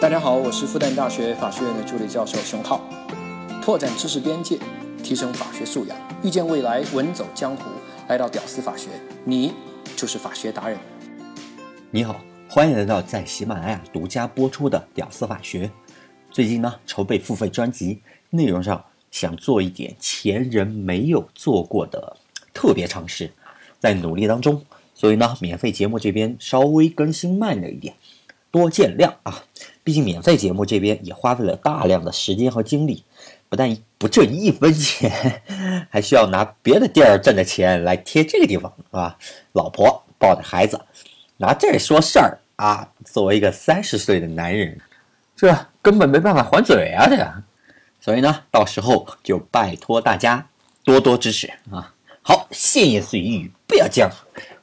大家好，我是复旦大学法学院的助理教授熊浩，拓展知识边界，提升法学素养，遇见未来，稳走江湖。来到屌丝法学，你就是法学达人。你好，欢迎来到在喜马拉雅独家播出的屌丝法学。最近呢，筹备付费专辑，内容上想做一点前人没有做过的特别尝试，在努力当中，所以呢，免费节目这边稍微更新慢了一点，多见谅啊。毕竟免费节目这边也花费了大量的时间和精力，不但不挣一分钱，还需要拿别的地儿挣的钱来贴这个地方啊。老婆抱着孩子，拿这说事儿啊。作为一个三十岁的男人，这根本没办法还嘴啊！这个，所以呢，到时候就拜托大家多多支持啊。好，闲言碎语不要讲，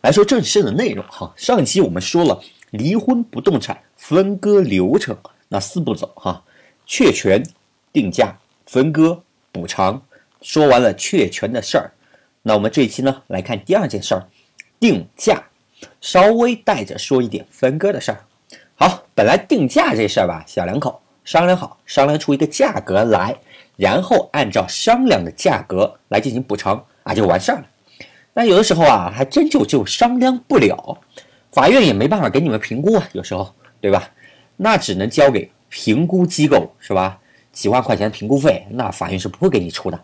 来说正式的内容哈。上一期我们说了离婚不动产。分割流程那四步走哈，确权、定价、分割、补偿。说完了确权的事儿，那我们这一期呢来看第二件事儿，定价，稍微带着说一点分割的事儿。好，本来定价这事儿吧，小两口商量好，商量出一个价格来，然后按照商量的价格来进行补偿啊，就完事儿了。但有的时候啊，还真就就商量不了，法院也没办法给你们评估啊，有时候。对吧？那只能交给评估机构，是吧？几万块钱评估费，那法院是不会给你出的，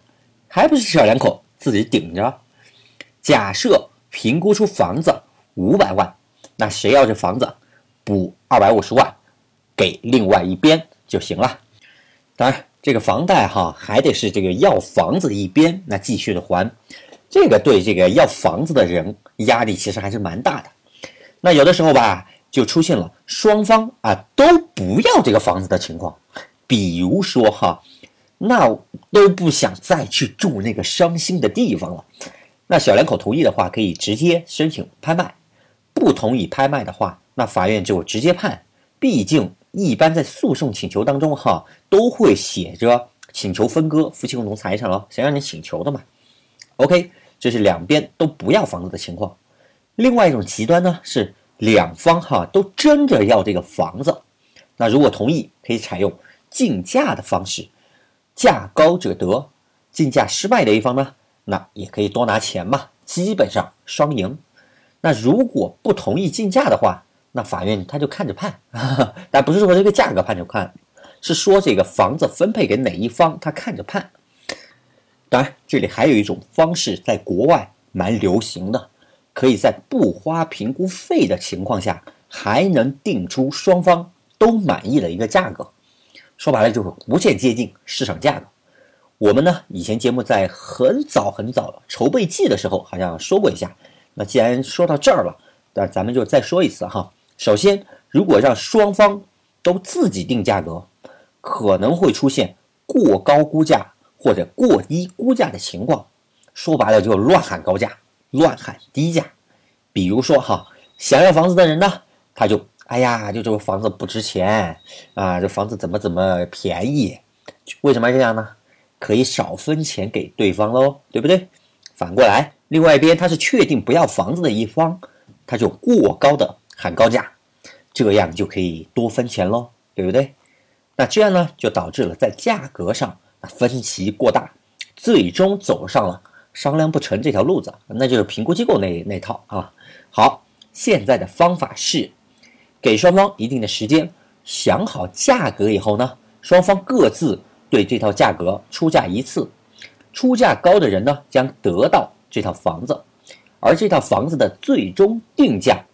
还不是小两口自己顶着？假设评估出房子五百万，那谁要这房子，补二百五十万给另外一边就行了。当然，这个房贷哈，还得是这个要房子的一边那继续的还，这个对这个要房子的人压力其实还是蛮大的。那有的时候吧。就出现了双方啊都不要这个房子的情况，比如说哈，那都不想再去住那个伤心的地方了。那小两口同意的话，可以直接申请拍卖；不同意拍卖的话，那法院就直接判。毕竟一般在诉讼请求当中哈，都会写着请求分割夫妻共同财产了，想让你请求的嘛。OK，这是两边都不要房子的情况。另外一种极端呢是。两方哈都争着要这个房子，那如果同意，可以采用竞价的方式，价高者得。竞价失败的一方呢，那也可以多拿钱嘛，基本上双赢。那如果不同意竞价的话，那法院他就看着判，但不是说这个价格判就判，是说这个房子分配给哪一方，他看着判。当然，这里还有一种方式，在国外蛮流行的。可以在不花评估费的情况下，还能定出双方都满意的一个价格。说白了就是无限接近市场价格。我们呢，以前节目在很早很早筹备季的时候好像说过一下。那既然说到这儿了，那咱们就再说一次哈。首先，如果让双方都自己定价格，可能会出现过高估价或者过低估价的情况。说白了就乱喊高价。乱喊低价，比如说哈，想要房子的人呢，他就哎呀，就这个房子不值钱啊，这房子怎么怎么便宜？为什么这样呢？可以少分钱给对方喽，对不对？反过来，另外一边他是确定不要房子的一方，他就过高的喊高价，这样就可以多分钱喽，对不对？那这样呢，就导致了在价格上分歧过大，最终走上了。商量不成这条路子，那就是评估机构那那套啊。好，现在的方法是给双方一定的时间想好价格以后呢，双方各自对这套价格出价一次，出价高的人呢将得到这套房子，而这套房子的最终定价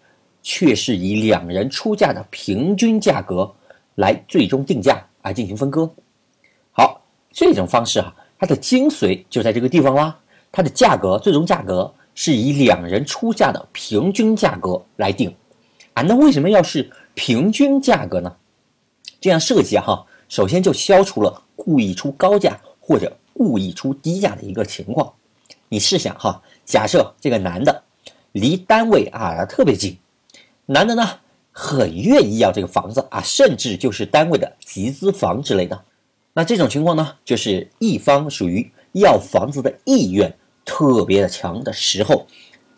却是以两人出价的平均价格来最终定价来进行分割。好，这种方式啊，它的精髓就在这个地方啦。它的价格最终价格是以两人出价的平均价格来定，啊，那为什么要是平均价格呢？这样设计哈，首先就消除了故意出高价或者故意出低价的一个情况。你试想哈，假设这个男的离单位啊特别近，男的呢很愿意要这个房子啊，甚至就是单位的集资房之类的。那这种情况呢，就是一方属于要房子的意愿。特别的强的时候，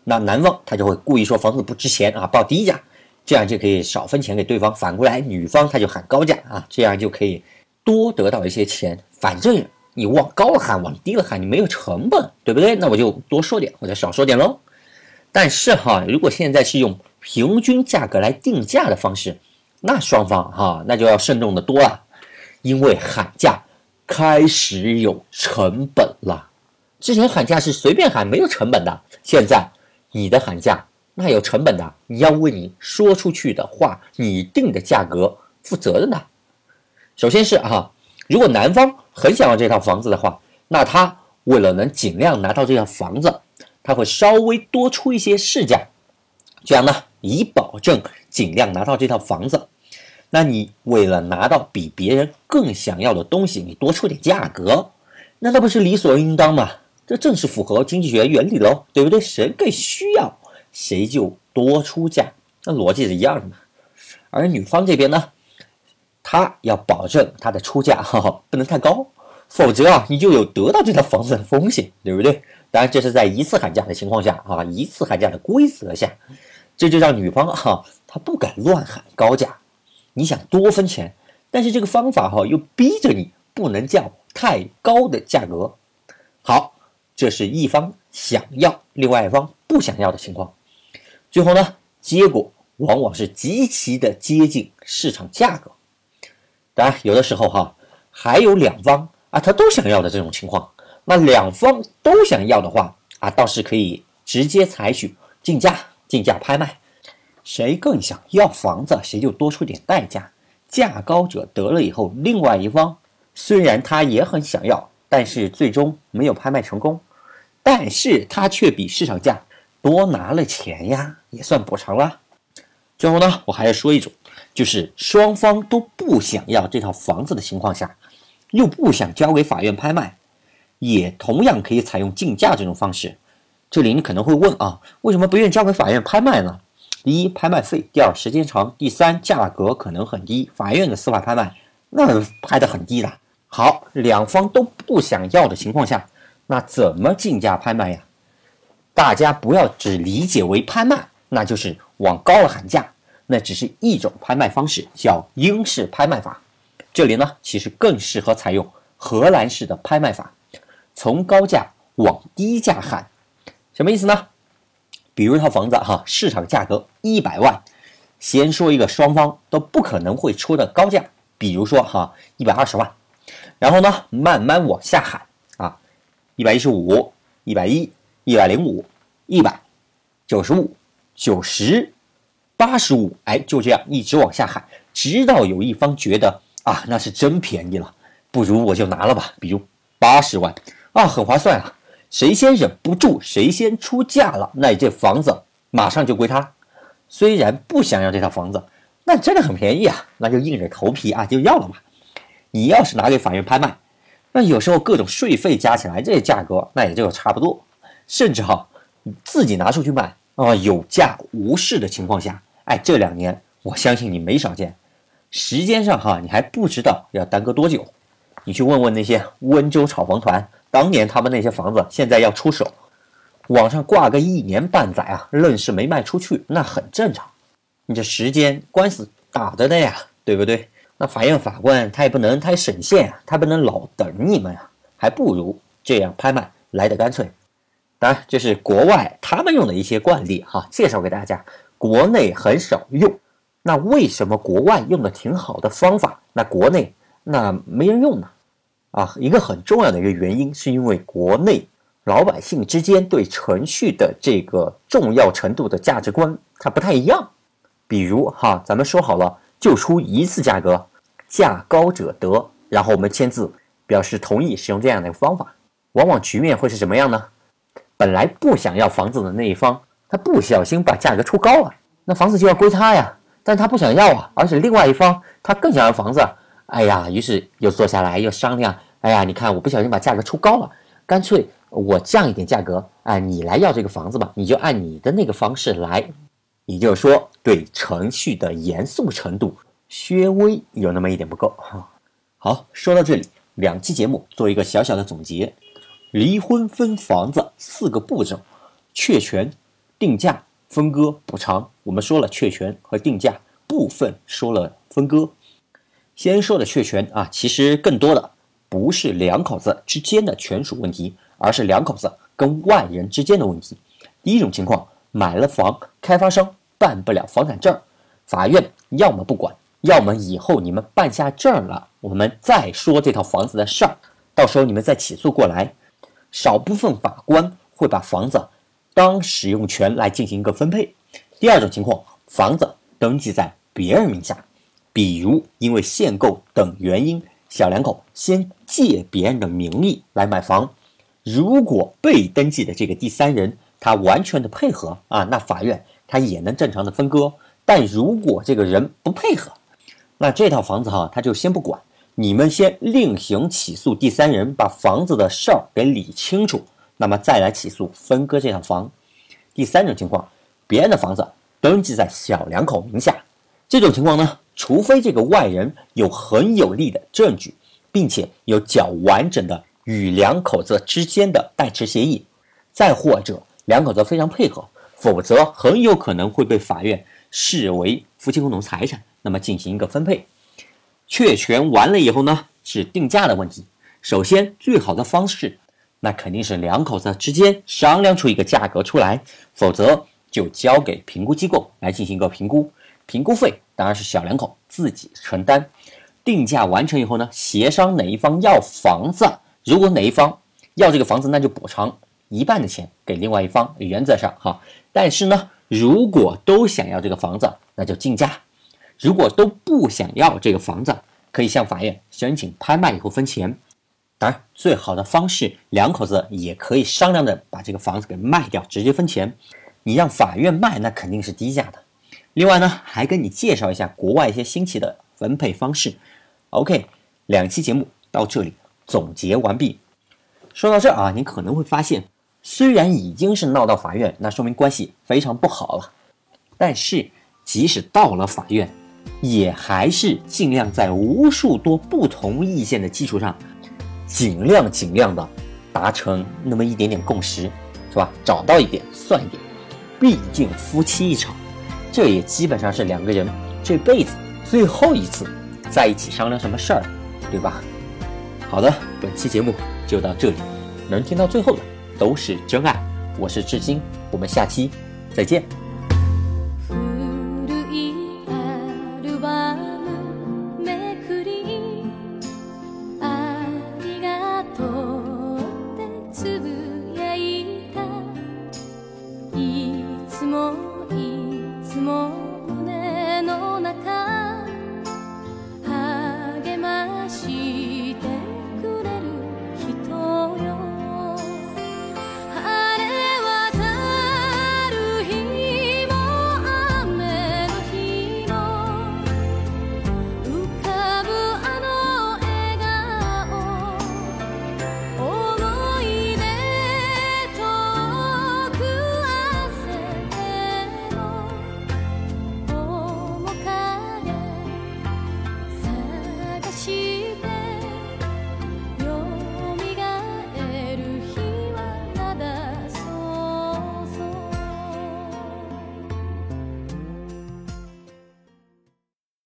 那男方他就会故意说房子不值钱啊，报低价，这样就可以少分钱给对方。反过来，女方她就喊高价啊，这样就可以多得到一些钱。反正你往高了喊，往低了喊，你没有成本，对不对？那我就多说点，或者少说点喽。但是哈，如果现在是用平均价格来定价的方式，那双方哈那就要慎重的多了，因为喊价开始有成本了。之前喊价是随便喊，没有成本的，现在你的喊价那有成本的，你要为你说出去的话，你定的价格负责任的。首先是哈，如果男方很想要这套房子的话，那他为了能尽量拿到这套房子。他会稍微多出一些市价，这样呢，以保证尽量拿到这套房子。那你为了拿到比别人更想要的东西，你多出点价格，那那不是理所应当吗？这正是符合经济学原理喽，对不对？谁更需要，谁就多出价，那逻辑是一样的嘛。而女方这边呢，她要保证她的出价哈哈不能太高，否则啊，你就有得到这套房子的风险，对不对？当然，这是在一次喊价的情况下啊，一次喊价的规则下，这就让女方哈，她不敢乱喊高价。你想多分钱，但是这个方法哈又逼着你不能叫太高的价格。好，这是一方想要，另外一方不想要的情况。最后呢，结果往往是极其的接近市场价格。当然，有的时候哈，还有两方啊，他都想要的这种情况。那两方都想要的话啊，倒是可以直接采取竞价、竞价拍卖，谁更想要房子，谁就多出点代价，价高者得了以后，另外一方虽然他也很想要，但是最终没有拍卖成功，但是他却比市场价多拿了钱呀，也算补偿了。最后呢，我还要说一种，就是双方都不想要这套房子的情况下，又不想交给法院拍卖。也同样可以采用竞价这种方式。这里你可能会问啊，为什么不愿意交给法院拍卖呢？第一，拍卖费；第二，时间长；第三，价格可能很低。法院的司法拍卖那拍的很低的。好，两方都不想要的情况下，那怎么竞价拍卖呀？大家不要只理解为拍卖，那就是往高了喊价，那只是一种拍卖方式，叫英式拍卖法。这里呢，其实更适合采用荷兰式的拍卖法。从高价往低价喊，什么意思呢？比如一套房子哈，市场价格一百万，先说一个双方都不可能会出的高价，比如说哈一百二十万，然后呢慢慢往下喊，一百一十五、一百一、一百零五、一百、九十五、九十、八十五，哎，就这样一直往下喊，直到有一方觉得啊那是真便宜了，不如我就拿了吧，比如八十万。啊，很划算啊！谁先忍不住，谁先出价了，那这房子马上就归他。虽然不想要这套房子，那真的很便宜啊，那就硬着头皮啊就要了嘛。你要是拿给法院拍卖，那有时候各种税费加起来，这价格那也就差不多。甚至哈，自己拿出去卖啊，有价无市的情况下，哎，这两年我相信你没少见。时间上哈，你还不知道要耽搁多久。你去问问那些温州炒房团。当年他们那些房子现在要出手，网上挂个一年半载啊，愣是没卖出去，那很正常。你这时间官司打着的呀，对不对？那法院法官他也不能太省线啊，他不能老等你们啊，还不如这样拍卖来的干脆。当然，这是国外他们用的一些惯例哈，介绍给大家，国内很少用。那为什么国外用的挺好的方法，那国内那没人用呢？啊，一个很重要的一个原因，是因为国内老百姓之间对程序的这个重要程度的价值观它不太一样。比如哈，咱们说好了就出一次价格，价高者得，然后我们签字表示同意使用这样的一个方法。往往局面会是什么样呢？本来不想要房子的那一方，他不小心把价格出高了，那房子就要归他呀。但他不想要啊，而且另外一方他更想要房子。哎呀，于是又坐下来又商量。哎呀，你看我不小心把价格出高了，干脆我降一点价格。哎，你来要这个房子吧，你就按你的那个方式来。也就是说，对程序的严肃程度，薛微有那么一点不够。好，说到这里，两期节目做一个小小的总结：离婚分房子四个步骤：确权、定价、分割补偿。我们说了确权和定价，部分说了分割。先说的确权啊，其实更多的不是两口子之间的权属问题，而是两口子跟外人之间的问题。第一种情况，买了房，开发商办不了房产证，法院要么不管，要么以后你们办下证了，我们再说这套房子的事儿，到时候你们再起诉过来。少部分法官会把房子当使用权来进行一个分配。第二种情况，房子登记在别人名下，比如因为限购等原因，小两口先借别人的名义来买房，如果被登记的这个第三人他完全的配合啊，那法院他也能正常的分割。但如果这个人不配合，那这套房子哈他就先不管。你们先另行起诉第三人，把房子的事儿给理清楚，那么再来起诉分割这套房。第三种情况，别人的房子登记在小两口名下，这种情况呢，除非这个外人有很有力的证据，并且有较完整的与两口子之间的代持协议，再或者两口子非常配合，否则很有可能会被法院视为夫妻共同财产，那么进行一个分配。确权完了以后呢，是定价的问题。首先，最好的方式，那肯定是两口子之间商量出一个价格出来，否则就交给评估机构来进行一个评估。评估费当然是小两口自己承担。定价完成以后呢，协商哪一方要房子，如果哪一方要这个房子，那就补偿一半的钱给另外一方。原则上哈，但是呢，如果都想要这个房子，那就竞价。如果都不想要这个房子，可以向法院申请拍卖以后分钱。当然，最好的方式，两口子也可以商量的把这个房子给卖掉，直接分钱。你让法院卖，那肯定是低价的。另外呢，还跟你介绍一下国外一些新奇的分配方式。OK，两期节目到这里总结完毕。说到这儿啊，你可能会发现，虽然已经是闹到法院，那说明关系非常不好了，但是即使到了法院，也还是尽量在无数多不同意见的基础上，尽量尽量的达成那么一点点共识，是吧？找到一点算一点，毕竟夫妻一场，这也基本上是两个人这辈子最后一次在一起商量什么事儿，对吧？好的，本期节目就到这里，能听到最后的都是真爱。我是志新，我们下期再见。